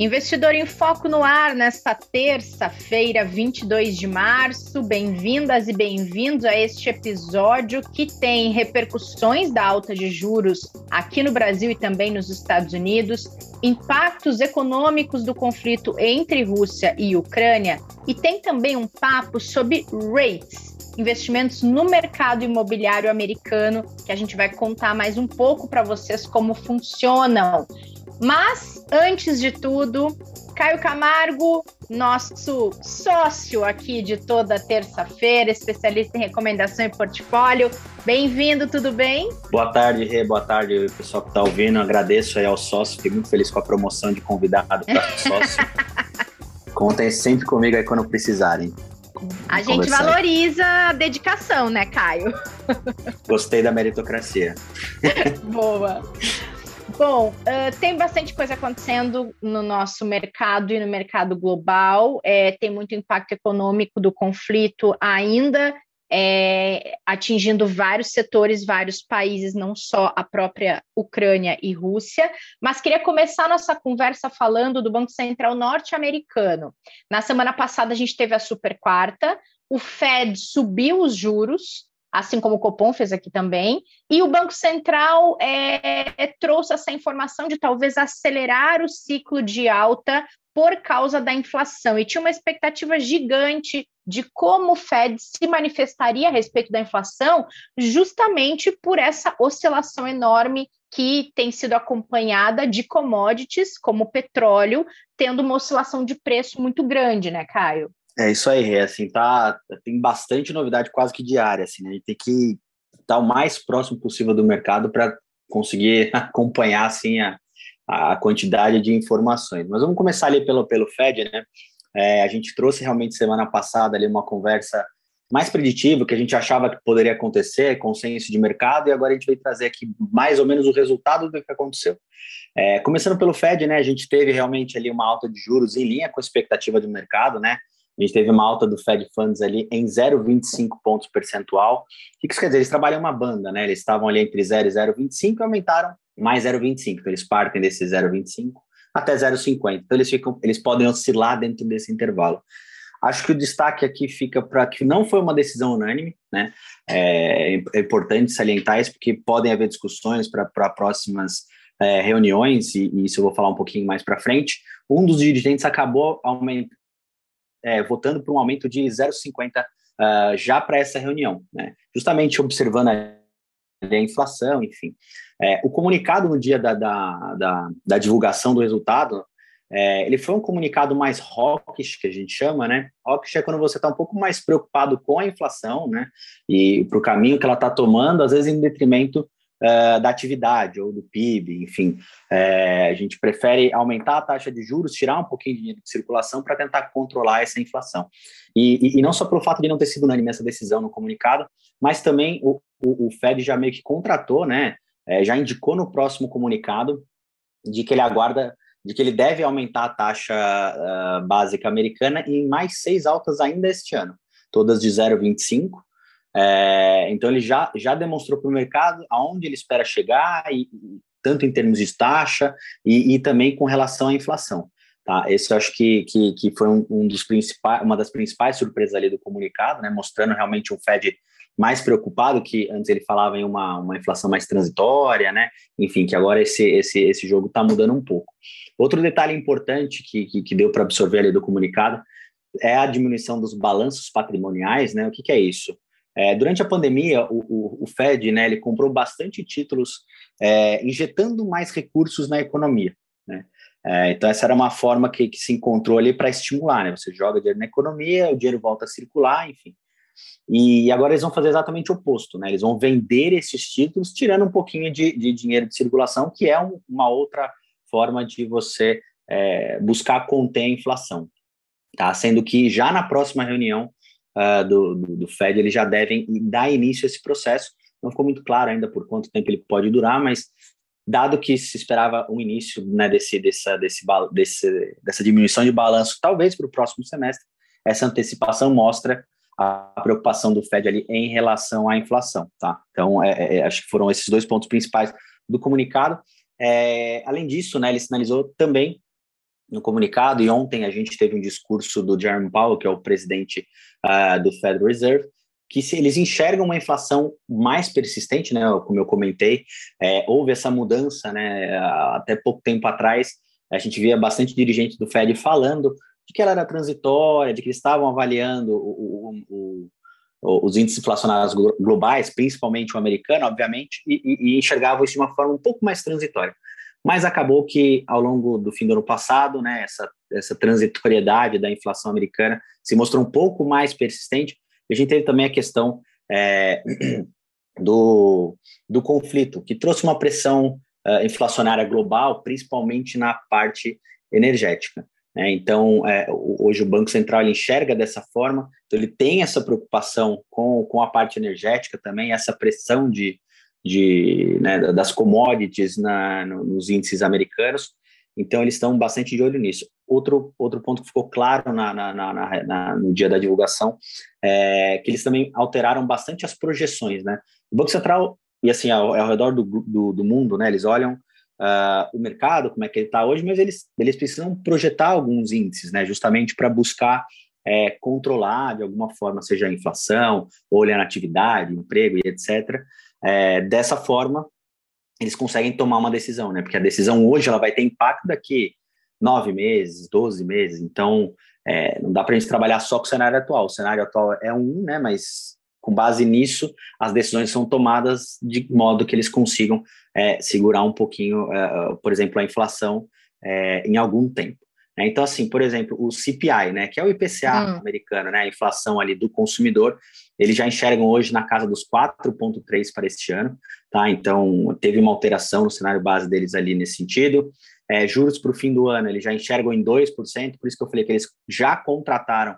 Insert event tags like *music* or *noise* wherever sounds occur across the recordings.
Investidor em Foco no ar nesta terça-feira, 22 de março. Bem-vindas e bem-vindos a este episódio que tem repercussões da alta de juros aqui no Brasil e também nos Estados Unidos, impactos econômicos do conflito entre Rússia e Ucrânia e tem também um papo sobre rates, investimentos no mercado imobiliário americano, que a gente vai contar mais um pouco para vocês como funcionam. Mas, antes de tudo, Caio Camargo, nosso sócio aqui de toda terça-feira, especialista em recomendação e portfólio. Bem-vindo, tudo bem? Boa tarde, Rê, boa tarde, pessoal que está ouvindo. Agradeço aí ao sócio, fiquei muito feliz com a promoção de convidado para sócio. *laughs* Contem sempre comigo aí quando precisarem. A gente valoriza a dedicação, né, Caio? Gostei da meritocracia. *laughs* Boa. Bom, uh, tem bastante coisa acontecendo no nosso mercado e no mercado global. É, tem muito impacto econômico do conflito ainda, é, atingindo vários setores, vários países, não só a própria Ucrânia e Rússia. Mas queria começar nossa conversa falando do Banco Central norte-americano. Na semana passada, a gente teve a super quarta, o Fed subiu os juros assim como o Copom fez aqui também, e o Banco Central é, trouxe essa informação de talvez acelerar o ciclo de alta por causa da inflação, e tinha uma expectativa gigante de como o Fed se manifestaria a respeito da inflação, justamente por essa oscilação enorme que tem sido acompanhada de commodities, como petróleo, tendo uma oscilação de preço muito grande, né, Caio? É isso aí, é assim, tá, tem bastante novidade quase que diária, assim, né? A gente tem que estar o mais próximo possível do mercado para conseguir *laughs* acompanhar, assim, a, a quantidade de informações. Mas vamos começar ali pelo, pelo Fed, né? É, a gente trouxe realmente semana passada ali uma conversa mais preditiva, que a gente achava que poderia acontecer, consenso de mercado, e agora a gente veio trazer aqui mais ou menos o resultado do que aconteceu. É, começando pelo Fed, né, a gente teve realmente ali uma alta de juros em linha com a expectativa do mercado, né, a gente teve uma alta do Fed Funds ali em 0,25 pontos percentual. O que isso quer dizer? Eles trabalham uma banda, né? Eles estavam ali entre 0 e 0,25 e aumentaram mais 0,25. Então, eles partem desse 0,25 até 0,50. Então, eles, ficam, eles podem oscilar dentro desse intervalo. Acho que o destaque aqui fica para que não foi uma decisão unânime, né? É, é importante salientar isso, porque podem haver discussões para próximas é, reuniões, e, e, isso eu vou falar um pouquinho mais para frente. Um dos dirigentes acabou aument, é, votando por um aumento de 0,50 uh, ah, já para essa reunião, né? justamente observando a, a inflação, enfim. É, o comunicado no dia da, da, da, da divulgação do resultado, é, ele foi um comunicado mais hawkish, que a gente chama, né? Hawkish é quando você está um pouco mais preocupado com a inflação, né? E para o caminho que ela está tomando, às vezes em detrimento uh, da atividade ou do PIB, enfim. É, a gente prefere aumentar a taxa de juros, tirar um pouquinho de dinheiro de circulação para tentar controlar essa inflação. E, e, e, não só pelo fato de não ter sido unânime essa decisão no comunicado, mas também o, o, o Fed já meio que contratou, né, é, já indicou no próximo comunicado de que ele aguarda de que ele deve aumentar a taxa uh, básica americana em mais seis altas ainda este ano, todas de 0,25, é, então ele já, já demonstrou para o mercado aonde ele espera chegar, e, tanto em termos de taxa e, e também com relação à inflação. Tá? Esse eu acho que, que, que foi um, um, dos principais, uma das principais surpresas ali do comunicado, né, mostrando realmente um Fed mais preocupado, que antes ele falava em uma, uma inflação mais transitória, né? Enfim, que agora esse, esse, esse jogo está mudando um pouco. Outro detalhe importante que, que, que deu para absorver ali do comunicado é a diminuição dos balanços patrimoniais, né? O que, que é isso? É, durante a pandemia, o, o, o, Fed né, ele comprou bastante títulos, é, injetando mais recursos na economia. Né? É, então, essa era uma forma que, que se encontrou ali para estimular. Né? Você joga dinheiro na economia, o dinheiro volta a circular, enfim. E agora eles vão fazer exatamente o oposto. Né? Eles vão vender esses títulos, tirando um pouquinho de, de dinheiro de circulação, que é um, uma outra forma de você é, buscar conter a inflação. Tá? Sendo que já na próxima reunião uh, do, do, do, Fed, eles já devem dar início a esse processo. Não ficou muito claro ainda por quanto tempo ele pode durar, mas dado que se esperava um início né, desse, dessa, desse, desse, dessa diminuição de balanço, talvez para o próximo semestre, essa antecipação mostra a preocupação do Fed ali em relação à inflação, tá? Então, é, é, é, acho que foram esses dois pontos principais do comunicado. É, além disso, né, ele sinalizou também no comunicado, e ontem a gente teve um discurso do Jerome Powell, que é o presidente uh, do Federal Reserve, que se eles enxergam uma inflação mais persistente, né, como eu comentei, é, houve essa mudança, né, até pouco tempo atrás, a gente via bastante dirigentes do Fed falando de que ela era transitória, de que eles estavam avaliando o, o, o, os índices inflacionários globais, principalmente o americano, obviamente, e, e, e enxergavam isso de uma forma um pouco mais transitória. Mas acabou que, ao longo do fim do ano passado, né, essa, essa transitoriedade da inflação americana se mostrou um pouco mais persistente. E a gente teve também a questão é, *clears throat* do, do conflito, que trouxe uma pressão uh, inflacionária global, principalmente na parte energética. Né? Então, é, hoje o Banco Central enxerga dessa forma, então ele tem essa preocupação com, com a parte energética também, essa pressão de, de, né, das commodities na, nos índices americanos, então eles estão bastante de olho nisso. Outro, outro ponto que ficou claro na, na, na, no dia da divulgação é que eles também alteraram bastante as projeções. Né? O Banco Central, e assim, ao, ao redor do, do, do mundo, né, eles olham uh, o mercado, como é que ele está hoje, mas eles, eles precisam projetar alguns índices, né, justamente para buscar é, controlar de alguma forma, seja a inflação, olhar a atividade, emprego e etc. É, dessa forma, eles conseguem tomar uma decisão, né? Porque a decisão hoje ela vai ter impacto daqui nove meses, doze meses. Então, é, não dá para a gente trabalhar só com o cenário atual. O cenário atual é um, né? Mas com base nisso, as decisões são tomadas de modo que eles consigam é, segurar um pouquinho, é, por exemplo, a inflação é, em algum tempo. Né? Então, assim, por exemplo, o CPI, né, que é o IPCA hum. americano, né, a inflação ali do consumidor, eles já enxergam hoje na casa dos 4,3 para este ano, tá? Então, teve uma alteração no cenário base deles ali nesse sentido. É, juros para o fim do ano, eles já enxergam em 2%, por isso que eu falei que eles já contrataram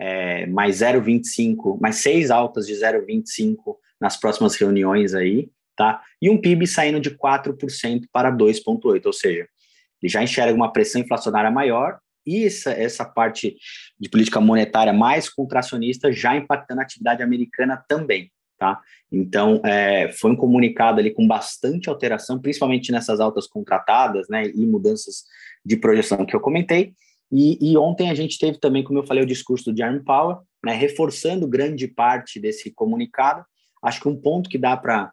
é, mais 0,25, mais seis altas de 0,25 nas próximas reuniões aí, tá? E um PIB saindo de 4% para 2,8%, ou seja, ele já enxerga uma pressão inflacionária maior e essa, essa parte de política monetária mais contracionista já impactando a atividade americana também, tá? Então, é, foi um comunicado ali com bastante alteração, principalmente nessas altas contratadas, né, e mudanças de projeção que eu comentei, e, e, ontem a gente teve também, como eu falei, o discurso do Jeremy Powell, né, reforçando grande parte desse comunicado. Acho que um ponto que dá para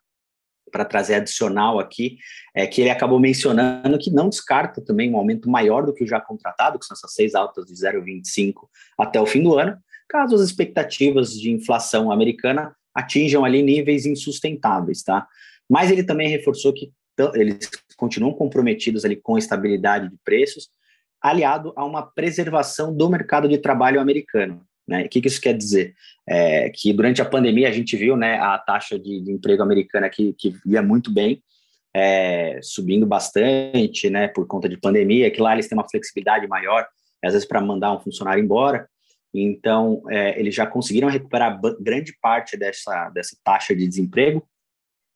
para trazer adicional aqui é que ele acabou mencionando que não descarta também um aumento maior do que o já contratado, que são essas seis altas de 0,25 até o fim do ano, caso as expectativas de inflação americana atinjam ali níveis insustentáveis, tá? Mas ele também reforçou que eles continuam comprometidos ali com a estabilidade de preços aliado a uma preservação do mercado de trabalho americano. Né? O que, que isso quer dizer? É, que durante a pandemia a gente viu né, a taxa de, de emprego americana que, que ia muito bem, é, subindo bastante né, por conta de pandemia, que lá eles têm uma flexibilidade maior, às vezes para mandar um funcionário embora. Então, é, eles já conseguiram recuperar grande parte dessa, dessa taxa de desemprego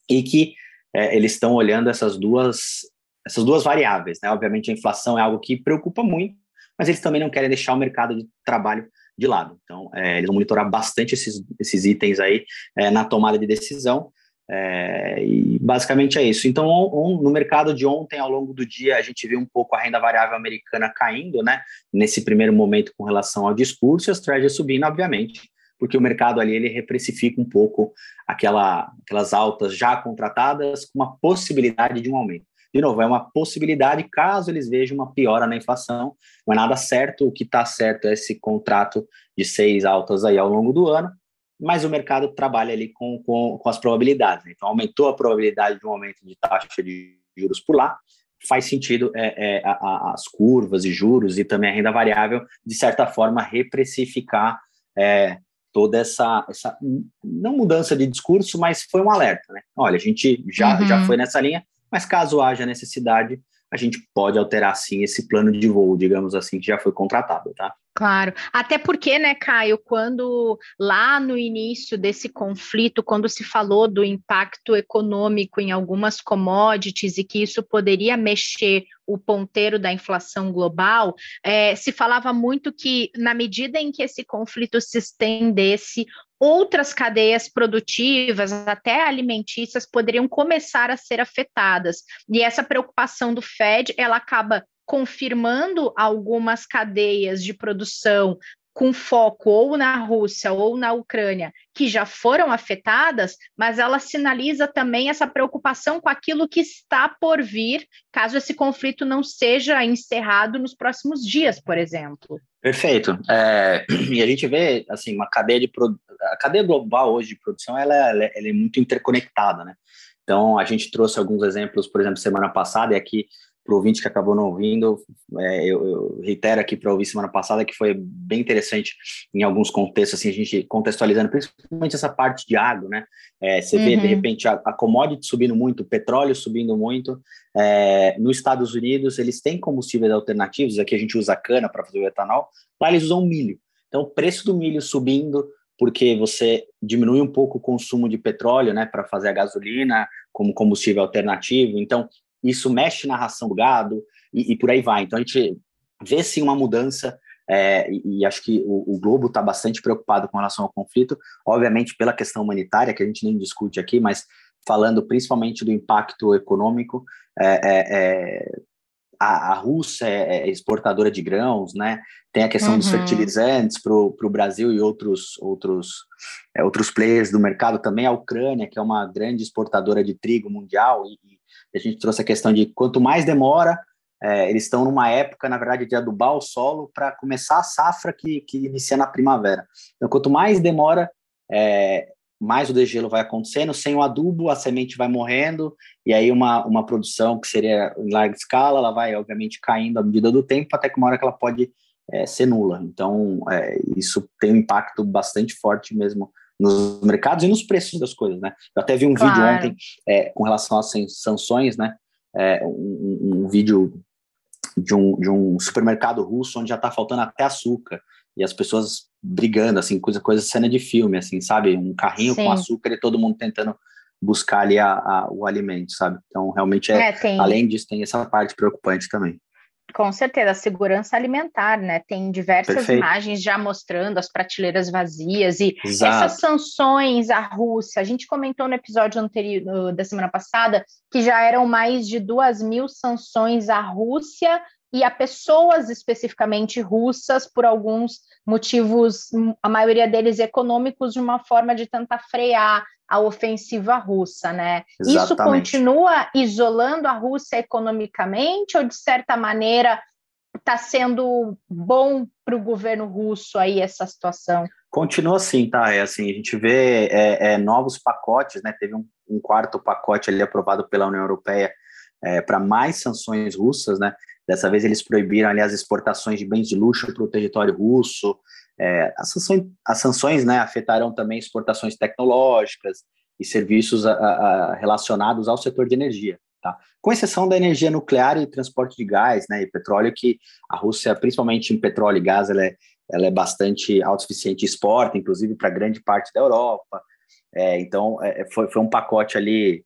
e que é, eles estão olhando essas duas essas duas variáveis, né? Obviamente a inflação é algo que preocupa muito, mas eles também não querem deixar o mercado de trabalho de lado. Então, é, eles vão monitorar bastante esses, esses itens aí é, na tomada de decisão. É, e basicamente é isso. Então, on, no mercado de ontem, ao longo do dia, a gente viu um pouco a renda variável americana caindo, né? Nesse primeiro momento com relação ao discurso, e as treasuries subindo, obviamente, porque o mercado ali ele reprecifica um pouco aquela, aquelas altas já contratadas com uma possibilidade de um aumento. De novo, é uma possibilidade caso eles vejam uma piora na inflação. Não é nada certo, o que está certo é esse contrato de seis altas aí ao longo do ano, mas o mercado trabalha ali com, com, com as probabilidades. Né? Então, aumentou a probabilidade de um aumento de taxa de juros por lá, faz sentido é, é, a, as curvas e juros e também a renda variável, de certa forma, reprecificar é, toda essa, essa, não mudança de discurso, mas foi um alerta. Né? Olha, a gente já, uhum. já foi nessa linha, mas caso haja necessidade, a gente pode alterar sim esse plano de voo, digamos assim, que já foi contratado, tá? Claro, até porque, né, Caio, quando lá no início desse conflito, quando se falou do impacto econômico em algumas commodities e que isso poderia mexer o ponteiro da inflação global, é, se falava muito que, na medida em que esse conflito se estendesse, outras cadeias produtivas, até alimentícias, poderiam começar a ser afetadas. E essa preocupação do Fed, ela acaba confirmando algumas cadeias de produção com foco ou na Rússia ou na Ucrânia, que já foram afetadas, mas ela sinaliza também essa preocupação com aquilo que está por vir, caso esse conflito não seja encerrado nos próximos dias, por exemplo. Perfeito. É, *clears throat* e a gente vê assim uma cadeia de a cadeia global hoje de produção ela, ela, ela é muito interconectada, né? Então a gente trouxe alguns exemplos, por exemplo, semana passada e aqui para o ouvinte que acabou não ouvindo, é, eu, eu, reitero aqui para ouvir semana passada que foi bem interessante em alguns contextos, assim, a gente contextualizando principalmente essa parte de água, né? É, você uhum. vê, de uhum. repente, a, a commodity subindo muito, o petróleo subindo muito. É, nos Estados Unidos, eles têm combustíveis alternativos, aqui a gente usa cana para fazer o etanol, lá eles usam milho. Então, o preço do milho subindo, porque você diminui um pouco o consumo de petróleo, né, para fazer a gasolina como combustível alternativo. Então, isso mexe na ração do gado e, e por aí vai. Então a gente vê sim uma mudança é, e, e, acho que o, o Globo está bastante preocupado com relação ao conflito, obviamente pela questão humanitária, que a gente nem discute aqui, mas falando principalmente do impacto econômico, é, é, é a, a, Rússia é, é exportadora de grãos, né? Tem a questão uhum. dos fertilizantes para o Brasil e outros, outros, é, outros players do mercado, também a Ucrânia, que é uma grande exportadora de trigo mundial, e, a gente trouxe a questão de quanto mais demora, é, eles estão numa época, na verdade, de adubar o solo para começar a safra que, que inicia na primavera. Então, quanto mais demora, é, mais o degelo vai acontecendo. Sem o adubo, a semente vai morrendo, e aí uma, uma produção que seria em larga escala, ela vai, obviamente, caindo à medida do tempo, até que uma hora que ela pode é, ser nula. Então, é, isso tem um impacto bastante forte mesmo nos mercados e nos preços das coisas, né? Eu até vi um claro. vídeo ontem é, com relação às sanções, né? É, um, um, vídeo de um, de um supermercado russo onde já está faltando até açúcar e as pessoas brigando, assim, coisa, coisa cena de filme, assim, sabe? Um carrinho Sim. com açúcar e todo mundo tentando buscar ali a, a, o alimento, sabe? Então, realmente, é, é além disso, tem essa parte preocupante também. Com certeza, a segurança alimentar, né? Tem diversas Perfeito. imagens já mostrando as prateleiras vazias e Exato. essas sanções à Rússia. A gente comentou no episódio anterior da semana passada que já eram mais de duas mil sanções à Rússia e a pessoas especificamente russas por alguns motivos, a maioria deles econômicos, de uma forma de tentar frear a ofensiva russa, né? Exatamente. Isso continua isolando a Rússia economicamente ou de certa maneira está sendo bom para o governo russo aí essa situação? Continua assim, tá? É assim, a gente vê é, é, novos pacotes, né? Teve um, um, quarto pacote ali aprovado pela União Europeia é, para mais sanções russas, né? Dessa vez eles proibiram ali as exportações de bens de luxo para o território russo. É, as, sanções, as sanções né, afetarão também exportações tecnológicas e serviços a, a, relacionados ao setor de energia. Tá? Com exceção da energia nuclear e transporte de gás né, e petróleo, que a Rússia, principalmente em petróleo e gás, ela é, ela é bastante autossuficiente e exporta, inclusive para grande parte da Europa. É, então, é, foi, foi um pacote ali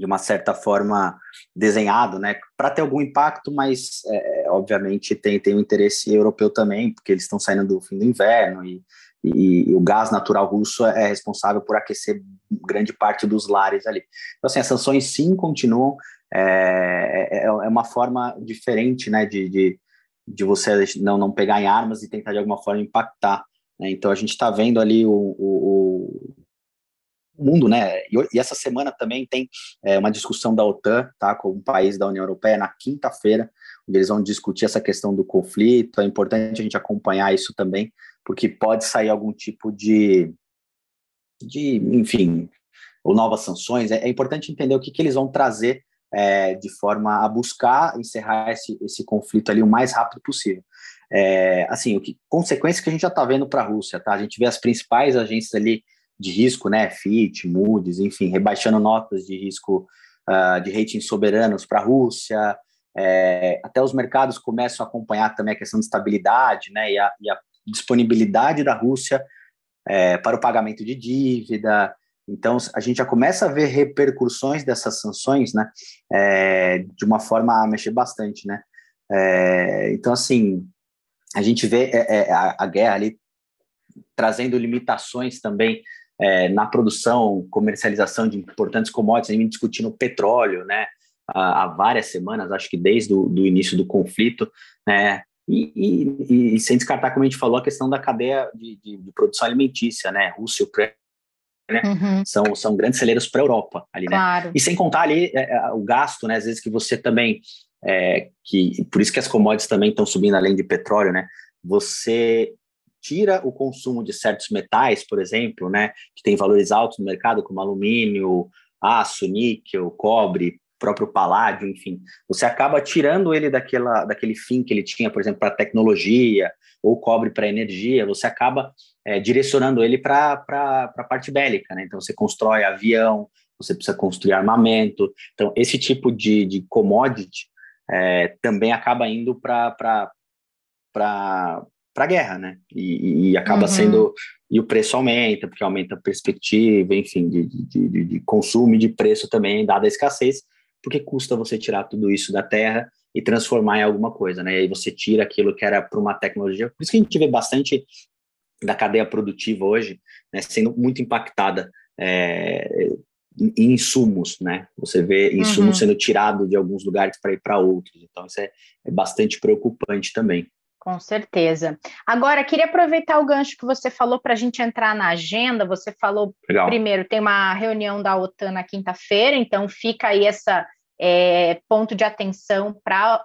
de uma certa forma desenhado, né, para ter algum impacto, mas é, obviamente tem, tem um interesse europeu também, porque eles estão saindo do fim do inverno e, e, e, o gás natural russo é responsável por aquecer grande parte dos lares ali. Então, assim, as sanções sim continuam, é, é, é uma forma diferente, né, de, de, de você não, não pegar em armas e tentar de alguma forma impactar. Né? Então, a gente está vendo ali o, o, mundo, né? E, e, essa semana também tem é, uma discussão da OTAN, tá, com um país da União Europeia na quinta-feira, onde eles vão discutir essa questão do conflito. É importante a gente acompanhar isso também, porque pode sair algum tipo de, de enfim, ou novas sanções. É, é importante entender o que, que eles vão trazer é, de forma a buscar encerrar esse, esse conflito ali o mais rápido possível. É, assim, o que, consequências que a gente já está vendo para a Rússia, tá? A gente vê as principais agências ali de risco, né, Fitch, Moody's, enfim, rebaixando notas de risco uh, de rating soberanos para a Rússia, é, até os mercados começam a acompanhar também a questão de estabilidade, né, e a, e a disponibilidade da Rússia é, para o pagamento de dívida. Então, a gente já começa a ver repercussões dessas sanções, né, é, de uma forma a mexer bastante, né. É, então, assim, a gente vê é, é, a, a guerra ali trazendo limitações também é, na produção, comercialização de importantes commodities, a gente discutindo petróleo, né? há, há várias semanas, acho que desde o início do conflito, né? E, e, e, sem descartar, como a gente falou, a questão da cadeia de, de, de produção alimentícia, né? Rússia, Ucrânia, né? Uhum. São, são grandes celeiros para a Europa ali, né? Claro. E sem contar ali é, é, o gasto, né? Às vezes que você também, é, que por isso que as commodities também estão subindo além de petróleo, né? Você tira o consumo de certos metais, por exemplo, né? Que tem valores altos no mercado, como alumínio, aço, níquel, cobre, próprio paládio, enfim, você acaba tirando ele daquela, daquele fim que ele tinha, por exemplo, para tecnologia ou cobre para energia, você acaba é, direcionando ele para a parte bélica, né? Então você constrói avião, você precisa construir armamento, então esse tipo de, de commodity é, também acaba indo para para a guerra, né? E, e acaba uhum. sendo e o preço aumenta porque aumenta a perspectiva, enfim, de, de, de, de consumo e de preço também, dada a escassez porque custa você tirar tudo isso da terra e transformar em alguma coisa, né? E aí você tira aquilo que era para uma tecnologia. Por isso que a gente vê bastante da cadeia produtiva hoje né, sendo muito impactada é, em insumos, né? Você vê insumos uhum. sendo tirados de alguns lugares para ir para outros. Então, isso é, é bastante preocupante também. Com certeza. Agora, queria aproveitar o gancho que você falou para a gente entrar na agenda. Você falou, Legal. primeiro, tem uma reunião da OTAN na quinta-feira, então fica aí essa é, ponto de atenção para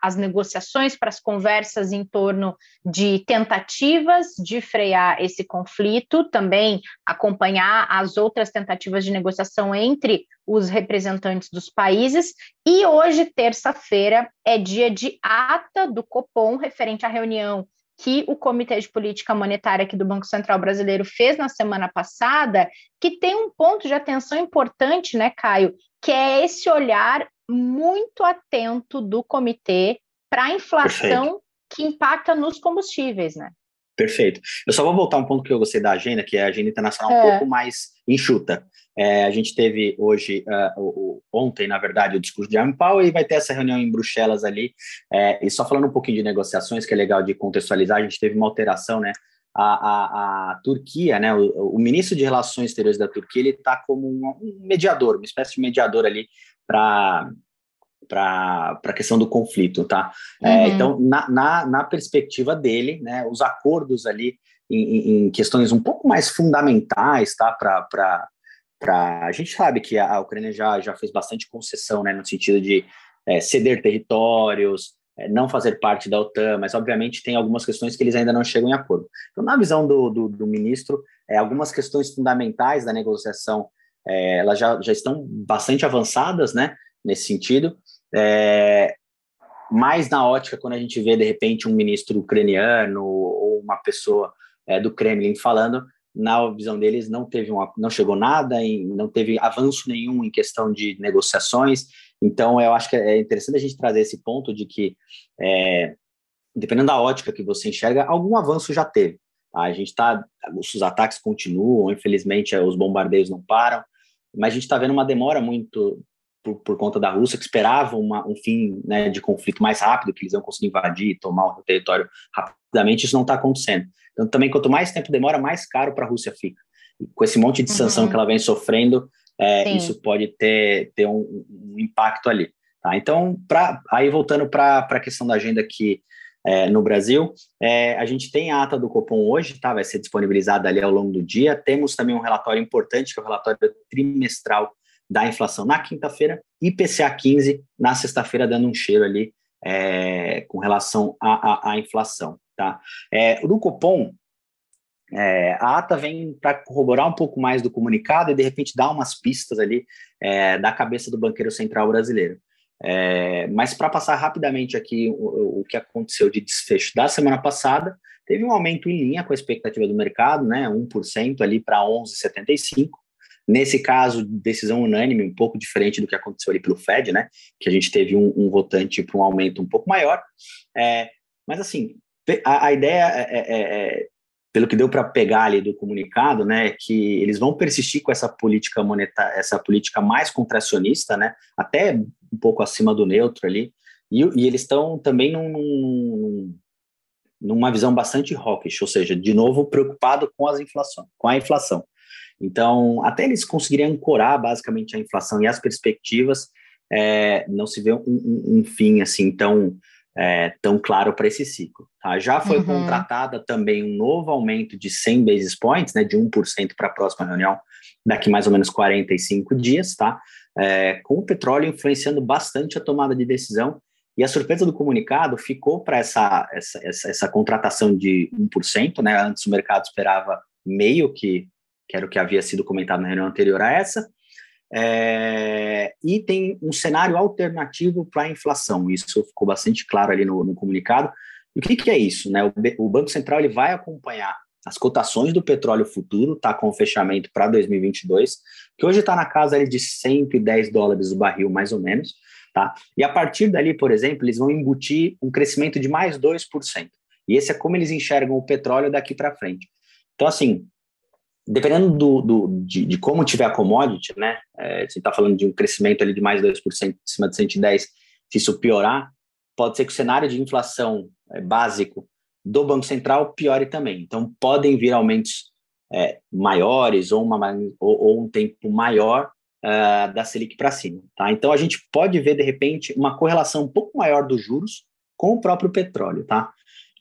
as negociações, para as conversas em torno de tentativas de frear esse conflito, também acompanhar as outras tentativas de negociação entre os representantes dos países. E hoje, terça-feira, é dia de ata do Copom referente à reunião que o Comitê de Política Monetária aqui do Banco Central Brasileiro fez na semana passada, que tem um ponto de atenção importante, né, Caio, que é esse olhar muito atento do comitê para a inflação Perfeito. que impacta nos combustíveis, né? Perfeito. Eu só vou voltar um ponto que eu gostei da agenda, que é a agenda internacional é. um pouco mais enxuta. É, a gente teve hoje, uh, o, ontem, na verdade, o discurso de Jerome Powell e vai ter essa reunião em Bruxelas ali. É, e só falando um pouquinho de negociações, que é legal de contextualizar, a gente teve uma alteração, né? A, a, a Turquia, né? O, o, ministro de Relações Exteriores da Turquia, ele está como um, um mediador, uma espécie de mediador ali para para a questão do conflito, tá? É, uhum. É, então, na, na, na, perspectiva dele, né, os acordos ali em, em questões um pouco mais fundamentais, tá? Para a gente sabe que a, a, Ucrânia já, já fez bastante concessão, né, no sentido de é, ceder territórios, não fazer parte da OTAN, mas obviamente tem algumas questões que eles ainda não chegam em acordo. Então, na visão do, do, do ministro, é, algumas questões fundamentais da negociação é, elas já, já estão bastante avançadas, né, nesse sentido, é, mais na ótica quando a gente vê, de repente, um ministro ucraniano ou uma pessoa é, do Kremlin falando, na visão deles, não teve não chegou nada, em, não teve avanço nenhum em questão de negociações. Então, eu acho que é interessante a gente trazer esse ponto de que, é, dependendo da ótica que você enxerga, algum avanço já teve. Tá? A gente está, os ataques continuam, infelizmente, os bombardeios não param, mas a gente está vendo uma demora muito por, por, conta da Rússia, que esperava uma, um fim né, de conflito mais rápido, que eles iam conseguir invadir, tomar o território rapidamente, isso não está acontecendo. Então, também, quanto mais tempo demora, mais caro para a Rússia fica. E com esse monte de sanção uhum. que ela vem sofrendo, é, isso pode ter, ter um, um impacto ali. Tá? Então, pra, aí voltando para a questão da agenda aqui é, no Brasil, é, a gente tem a ata do Copom hoje, tá? vai ser disponibilizada ali ao longo do dia. Temos também um relatório importante, que é o relatório trimestral da inflação na quinta-feira, IPCA 15 na sexta-feira, dando um cheiro ali é, com relação à, inflação. Tá? É, do Copom, é, a ata vem para corroborar um pouco mais do comunicado e, de repente, dar umas pistas ali é, da cabeça do banqueiro central brasileiro. É, mas para passar rapidamente aqui o, o, que aconteceu de desfecho da semana passada, teve um aumento em linha com a expectativa do mercado, né, 1% ali para 11,75%. Nesse caso, decisão unânime, um pouco diferente do que aconteceu ali pelo Fed, né? Que a gente teve um, um votante para um aumento um pouco maior. É, mas, assim, a, a ideia é, é, é, é pelo que deu para pegar ali do comunicado, né, que eles vão persistir com essa política monetária, essa política mais contracionista, né, até um pouco acima do neutro ali, e, e eles estão também num, num, numa visão bastante hawkish, ou seja, de novo preocupado com as inflação, com a inflação. Então, até eles conseguirem ancorar basicamente a inflação e as perspectivas, é, não se vê um, um, um fim assim tão, é, tão claro para esse ciclo. Tá? Já foi uhum. contratada também um novo aumento de 100 basis points, né, de 1% para a próxima reunião, daqui mais ou menos 45 dias, tá? É, com o petróleo influenciando bastante a tomada de decisão. E a surpresa do comunicado ficou para essa, essa, essa, essa, contratação de 1%, né? Antes o mercado esperava meio, que, que era o que havia sido comentado na reunião anterior a essa, é, e tem um cenário alternativo para a inflação. Isso ficou bastante claro ali no, no comunicado. E o que, que é isso? Né? O, o, Banco Central ele vai acompanhar as cotações do petróleo futuro, tá com fechamento para 2022, que hoje está na casa ali, de 110 dólares o barril, mais ou menos. Tá? E a partir dali, por exemplo, eles vão embutir um crescimento de mais 2%. E esse é como eles enxergam o petróleo daqui para frente. Então, assim, dependendo do, do de, de, como tiver a commodity, né? É, você está falando de um crescimento ali de mais 2% em cima de 110, se isso piorar, pode ser que o cenário de inflação é, básico do Banco Central piore também. Então, podem vir aumentos é, maiores ou, uma, ou, ou, um tempo maior uh, da Selic para cima. Tá? Então, a gente pode ver, de repente, uma correlação um pouco maior dos juros com o próprio petróleo. Tá?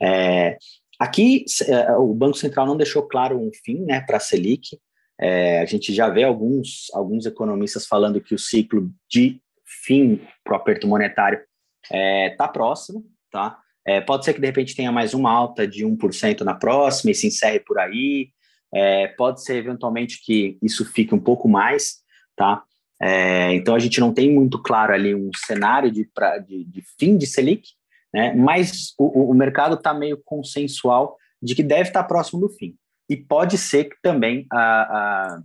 É, Aqui, é, o Banco Central não deixou claro um fim né, para a Selic. É, a gente já vê alguns, alguns economistas falando que o ciclo de fim para o aperto monetário está é, tá próximo. Tá? É, pode ser que, de repente, tenha mais uma alta de 1% na próxima e se encerre por aí. É, pode ser, eventualmente, que isso fique um pouco mais. Tá? É, então, a gente não tem muito claro ali um cenário de, pra, de, de fim de Selic, né? mas o, o mercado está meio consensual de que deve estar tá próximo do fim. E pode ser que também a, a,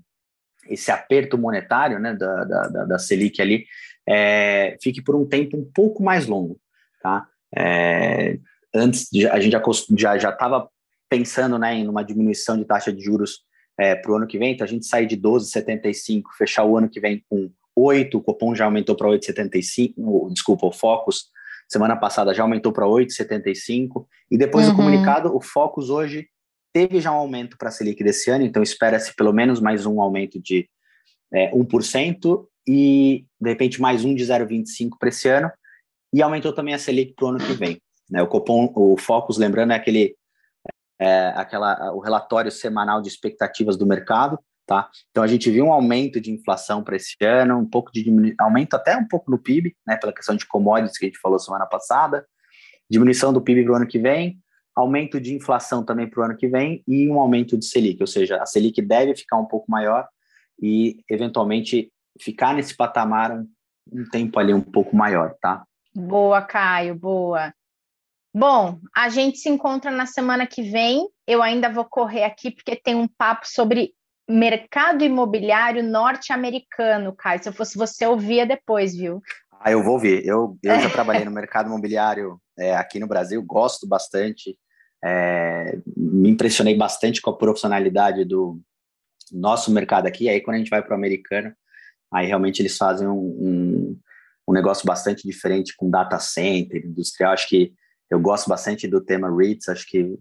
esse aperto monetário né, da, da, da Selic ali é, fique por um tempo um pouco mais longo. Tá? É, antes, a gente já estava pensando né, em uma diminuição de taxa de juros é, para o ano que vem, então a gente sair de 12,75, fechar o ano que vem com 8, o Copom já aumentou para 8,75, desculpa, o Focus Semana passada já aumentou para 8,75. E depois uhum. do comunicado, o Focus hoje teve já um aumento para a Selic desse ano, então espera-se pelo menos mais um aumento de é, 1% e, de repente, mais um de 0,25% para esse ano. E aumentou também a Selic para o ano que vem. Né? O Copom, o Focus, lembrando, é aquele é, aquela, o relatório semanal de expectativas do mercado. Tá? Então a gente viu um aumento de inflação para esse ano, um pouco de aumento até um pouco no PIB, né, pela questão de commodities que a gente falou semana passada, diminuição do PIB para o ano que vem, aumento de inflação também para o ano que vem e um aumento de Selic, ou seja, a Selic deve ficar um pouco maior e eventualmente ficar nesse patamar um, um tempo ali um pouco maior, tá? Boa, Caio, boa. Bom, a gente se encontra na semana que vem. Eu ainda vou correr aqui porque tem um papo sobre mercado imobiliário norte-americano, Caio. Se eu fosse você, eu via depois, viu? Ah, eu vou ver. Eu, eu já *laughs* trabalhei no mercado imobiliário é, aqui no Brasil, gosto bastante. É, me impressionei bastante com a profissionalidade do nosso mercado aqui. Aí, quando a gente vai para o americano, aí realmente eles fazem um, um, um, negócio bastante diferente com data center, industrial. Acho que eu gosto bastante do tema REITs. Acho que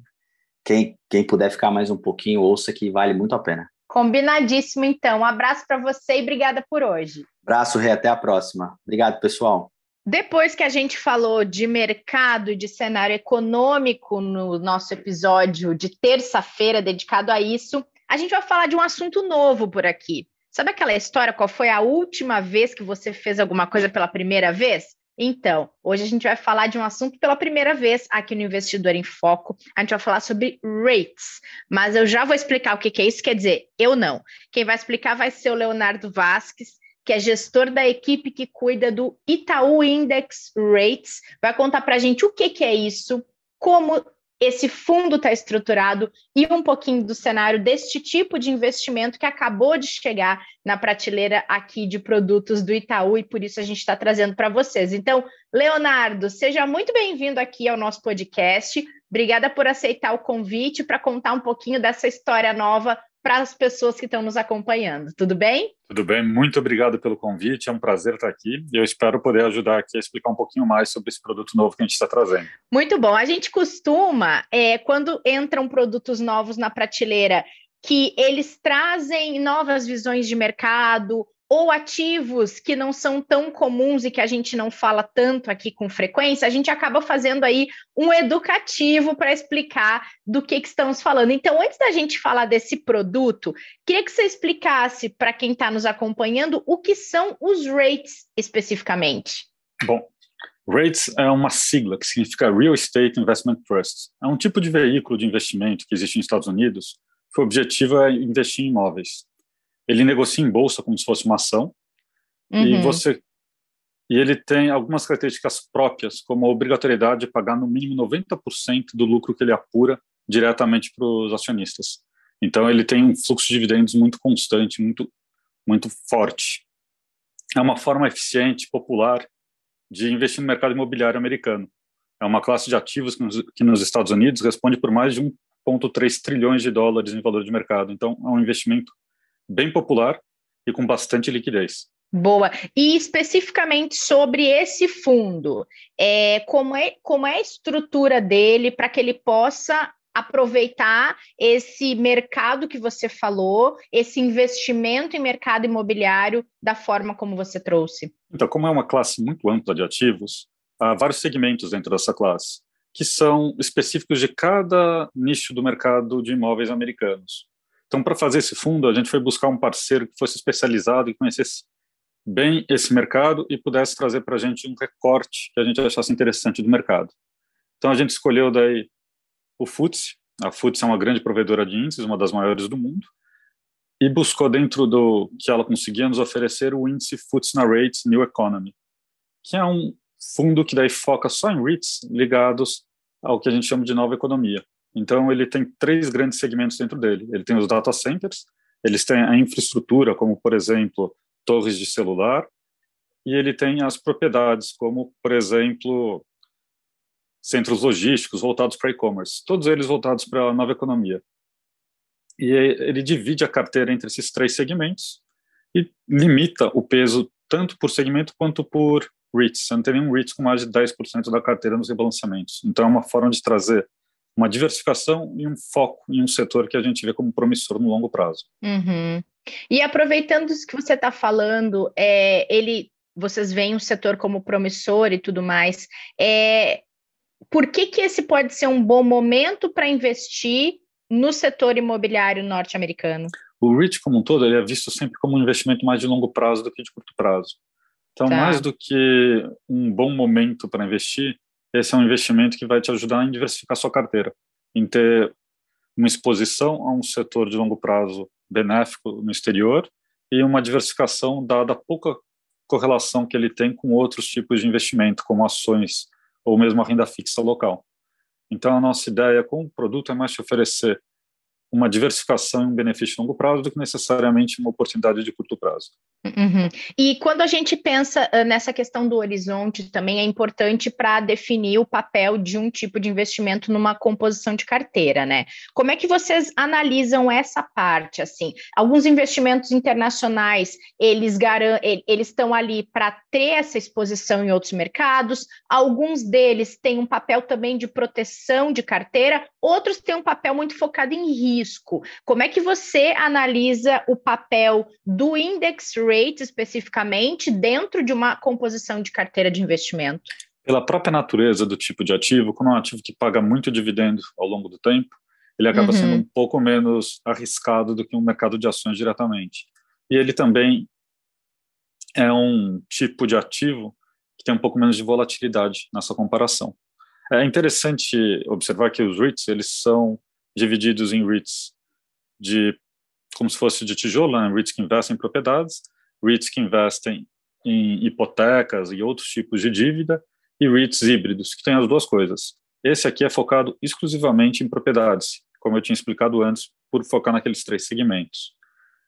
quem, quem puder ficar mais um pouquinho, ouça que vale muito a pena. Combinadíssimo, então. Um abraço para você e obrigada por hoje. Abraço, Rê. Até a próxima. Obrigado, pessoal. Depois que a gente falou de mercado e de cenário econômico no nosso episódio de terça-feira dedicado a isso, a gente vai falar de um assunto novo por aqui. Sabe aquela história? Qual foi a última vez que você fez alguma coisa pela primeira vez? Então, hoje a gente vai falar de um assunto pela primeira vez aqui no Investidor em Foco. A gente vai falar sobre rates, mas eu já vou explicar o que, é isso. Quer dizer, eu não. Quem vai explicar vai ser o Leonardo Vasques, que é gestor da equipe que cuida do Itaú Index Rates. Vai contar para a gente o que, que é isso, como esse fundo está estruturado e um pouquinho do cenário deste tipo de investimento que acabou de chegar na prateleira aqui de produtos do Itaú e por isso a gente está trazendo para vocês. Então, Leonardo, seja muito bem-vindo aqui ao nosso podcast. Obrigada por aceitar o convite para contar um pouquinho dessa história nova para as pessoas que estão nos acompanhando. Tudo bem? Tudo bem, muito obrigado pelo convite, é um prazer estar aqui e eu espero poder ajudar aqui a explicar um pouquinho mais sobre esse produto novo que a gente está trazendo. Muito bom, a gente costuma, é, quando entram produtos novos na prateleira, que eles trazem novas visões de mercado ou ativos que não são tão comuns e que a gente não fala tanto aqui com frequência, a gente acaba fazendo aí um educativo para explicar do que, que, estamos falando. Então, antes da gente falar desse produto, queria que você explicasse para quem está nos acompanhando o que são os rates especificamente. Bom, REITs é uma sigla que significa Real Estate Investment Trust. É um tipo de veículo de investimento que existe nos Estados Unidos, que o objetivo é investir em imóveis. Ele negocia em bolsa como se fosse uma ação, uhum. e você e ele tem algumas características próprias, como a obrigatoriedade de pagar no mínimo 90% do lucro que ele apura diretamente para os acionistas. Então ele tem um fluxo de dividendos muito constante, muito muito forte. É uma forma eficiente, popular de investir no mercado imobiliário americano. É uma classe de ativos que nos, que nos Estados Unidos responde por mais de 1,3 trilhões de dólares em valor de mercado. Então, é um investimento bem popular e com bastante liquidez. Boa. E especificamente sobre esse fundo, é, como, é, como é a estrutura dele para que ele possa aproveitar esse mercado que você falou, esse investimento em mercado imobiliário da forma como você trouxe? Então, como é uma classe muito ampla de ativos, há vários segmentos dentro dessa classe, que são específicos de cada nicho do mercado de imóveis americanos. Então, para fazer esse fundo, a gente foi buscar um parceiro que fosse especializado e conhecesse bem esse mercado e pudesse trazer para a gente um recorte que a gente achasse interessante do mercado. Então, a gente escolheu daí o FTSE. A FTSE é uma grande provedora de índices, uma das maiores do mundo, e buscou dentro do que ela conseguia nos oferecer o índice FTSE na Rates New Economy, que é um fundo que daí foca só em REITs ligados ao que a gente chama de nova economia. Então ele tem três grandes segmentos dentro dele. Ele tem os data centers, eles têm a infraestrutura, como por exemplo torres de celular, e ele tem as propriedades, como por exemplo centros logísticos voltados para e-commerce, todos eles voltados para a nova economia. E ele divide a carteira entre esses três segmentos e limita o peso tanto por segmento quanto por REITs. Você não tem nenhum REITs com mais de 10% da carteira nos rebalanceamentos. Então é uma forma de trazer uma diversificação e um foco em um setor que a gente vê como promissor no longo prazo. Uhum. E aproveitando isso que você está falando, é, ele, vocês veem o setor como promissor e tudo mais. É, por que, que esse pode ser um bom momento para investir no setor imobiliário norte-americano? O REIT como um todo ele é visto sempre como um investimento mais de longo prazo do que de curto prazo. Então, tá. mais do que um bom momento para investir, esse é um investimento que vai te ajudar em diversificar sua carteira, em ter uma exposição a um setor de longo prazo benéfico no exterior e uma diversificação dada a pouca correlação que ele tem com outros tipos de investimento, como ações ou mesmo a renda fixa local. Então, a nossa ideia com o produto é mais te oferecer uma diversificação e um benefício de longo prazo do que necessariamente uma oportunidade de curto prazo. Uhum. E quando a gente pensa uh, nessa questão do horizonte, também é importante para definir o papel de um tipo de investimento numa composição de carteira, né? Como é que vocês analisam essa parte? Assim, alguns investimentos internacionais eles eles estão ali para ter essa exposição em outros mercados. Alguns deles têm um papel também de proteção de carteira. Outros têm um papel muito focado em risco. Como é que você analisa o papel do index rate especificamente dentro de uma composição de carteira de investimento? Pela própria natureza do tipo de ativo, como é um ativo que paga muito dividendo ao longo do tempo, ele acaba uhum. sendo um pouco menos arriscado do que um mercado de ações diretamente. E ele também é um tipo de ativo que tem um pouco menos de volatilidade nessa comparação. É interessante observar que os REITs eles são divididos em REITs de como se fosse de tijolo, né? REITs que investem em propriedades, REITs que investem em hipotecas e outros tipos de dívida, e REITs híbridos, que têm as duas coisas. Esse aqui é focado exclusivamente em propriedades, como eu tinha explicado antes, por focar naqueles três segmentos.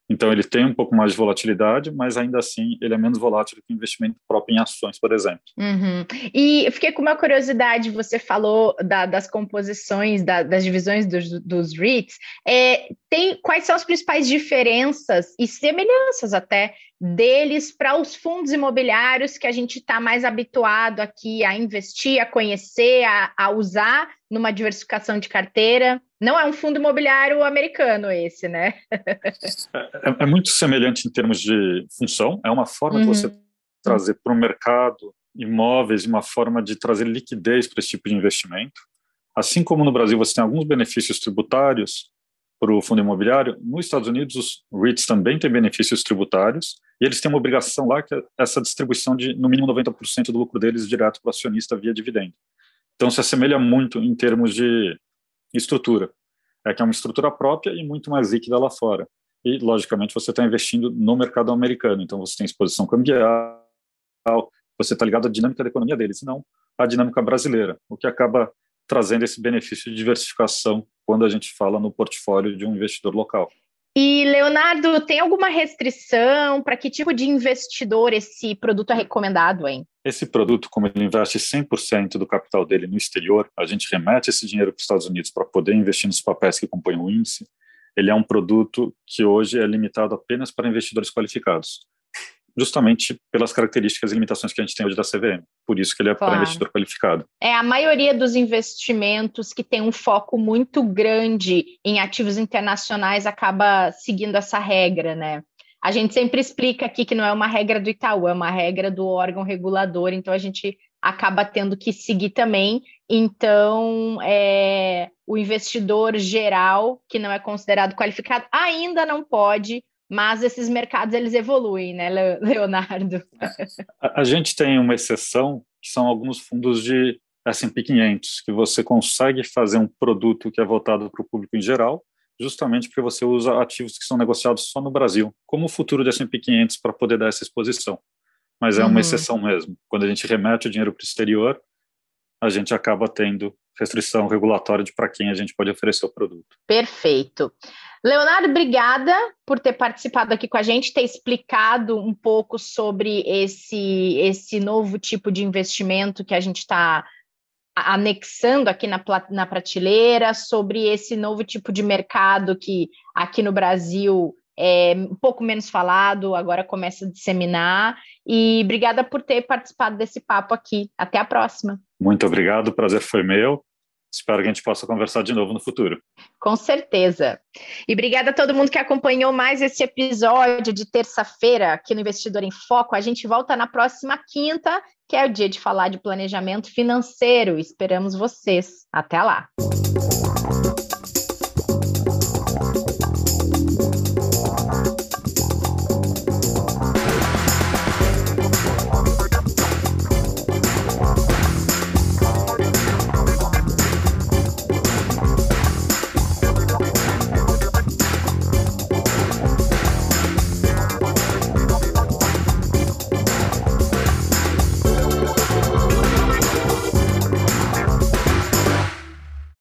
Então, ele tem um pouco mais de volatilidade, mas ainda assim ele é menos volátil que o investimento próprio em ações, por exemplo. Uhum. E fiquei com uma curiosidade, você falou da, das composições, da, das divisões dos, dos REITs. É, tem, quais são as principais diferenças e semelhanças até deles para os fundos imobiliários que a gente está mais habituado aqui a investir, a conhecer, a, a, usar numa diversificação de carteira. Não é um fundo imobiliário americano esse, né? é, é, muito semelhante em termos de função, é uma forma uhum. de você trazer para o mercado imóveis, uma forma de trazer liquidez para esse tipo de investimento. Assim como no Brasil você tem alguns benefícios tributários para o fundo imobiliário, nos Estados Unidos os REITs também têm benefícios tributários e eles têm uma obrigação lá que é essa distribuição de no mínimo 90% do lucro deles direto para o acionista via dividendo. Então se assemelha muito em termos de estrutura. É que é uma estrutura própria e muito mais líquida lá fora. E, logicamente, você está investindo no mercado americano, então você tem exposição cambial, você está ligado à dinâmica da economia deles, não à dinâmica brasileira, o que acaba trazendo esse benefício de diversificação quando a gente fala no portfólio de um investidor local. E, Leonardo, tem alguma restrição para que tipo de investidor esse produto é recomendado, hein? Esse produto, como ele investe 100% do capital dele no exterior, a gente remete esse dinheiro para os Estados Unidos para poder investir nos papéis que compõem o índice. Ele é um produto que hoje é limitado apenas para investidores qualificados justamente pelas características e limitações que a gente tem hoje da CVM. Por isso que ele é claro. para investidor qualificado. É, a maioria dos investimentos que tem um foco muito grande em ativos internacionais acaba seguindo essa regra, né? A gente sempre explica aqui que não é uma regra do Itaú, é uma regra do órgão regulador, então a gente acaba tendo que seguir também. Então, é, o investidor geral, que não é considerado qualificado, ainda não pode mas esses mercados eles evoluem, né, *laughs* Leonardo? A, a gente tem uma exceção, que são alguns fundos de S&P 500, que você consegue fazer um produto que é voltado para o público em geral, justamente porque você usa ativos que são negociados só no Brasil, como o futuro do S&P 500 para poder dar essa exposição. Mas é uma uhum. exceção mesmo. Quando a gente remete o dinheiro para o exterior, a gente acaba tendo restrição regulatória de para quem a gente pode oferecer o produto. Perfeito. Leonardo, obrigada por ter participado aqui com a gente, ter explicado um pouco sobre esse, esse novo tipo de investimento que a gente está anexando aqui na, na prateleira, sobre esse novo tipo de mercado que aqui no Brasil é um pouco menos falado, agora começa a disseminar. E obrigada por ter participado desse papo aqui. Até a próxima. Muito obrigado, o prazer foi meu. Espero que a gente possa conversar de novo no futuro. Com certeza. E obrigada a todo mundo que acompanhou mais esse episódio de terça-feira aqui no Investidor em Foco. A gente volta na próxima quinta, que é o dia de falar de planejamento financeiro. Esperamos vocês. Até lá.